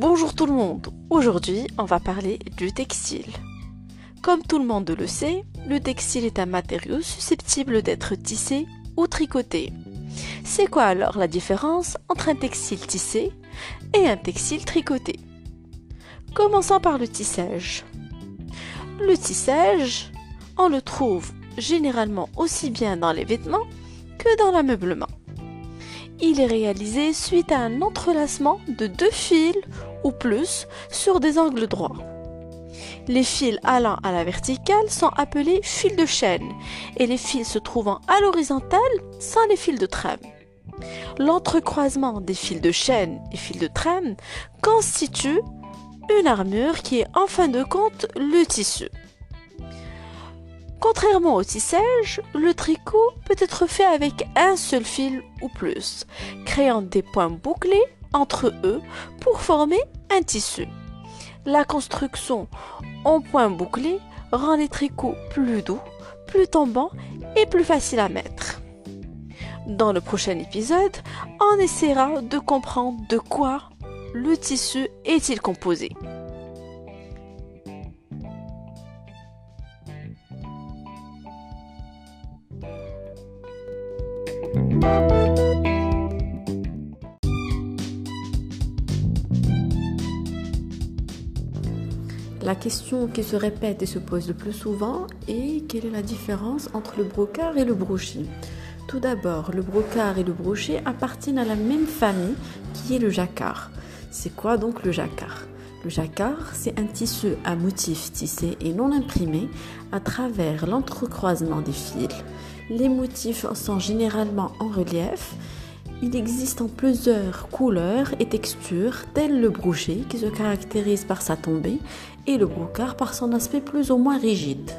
Bonjour tout le monde, aujourd'hui on va parler du textile. Comme tout le monde le sait, le textile est un matériau susceptible d'être tissé ou tricoté. C'est quoi alors la différence entre un textile tissé et un textile tricoté? Commençons par le tissage. Le tissage, on le trouve généralement aussi bien dans les vêtements que dans l'ameublement. Il est réalisé suite à un entrelacement de deux fils ou plus sur des angles droits. Les fils allant à la verticale sont appelés fils de chaîne et les fils se trouvant à l'horizontale sont les fils de trame. L'entrecroisement des fils de chaîne et fils de trame constitue une armure qui est en fin de compte le tissu. Contrairement au tissage, le tricot peut être fait avec un seul fil ou plus, créant des points bouclés entre eux pour former un tissu. La construction en points bouclés rend les tricots plus doux, plus tombants et plus faciles à mettre. Dans le prochain épisode, on essaiera de comprendre de quoi le tissu est-il composé. La question qui se répète et se pose le plus souvent est quelle est la différence entre le brocart et le brochet? Tout d'abord, le brocart et le brochet appartiennent à la même famille qui est le jacquard. C'est quoi donc le jacquard? Le jacquard, c'est un tissu à motifs tissés et non imprimés à travers l'entrecroisement des fils. Les motifs sont généralement en relief. Il existe en plusieurs couleurs et textures, tel le brochet qui se caractérise par sa tombée et le brocart par son aspect plus ou moins rigide.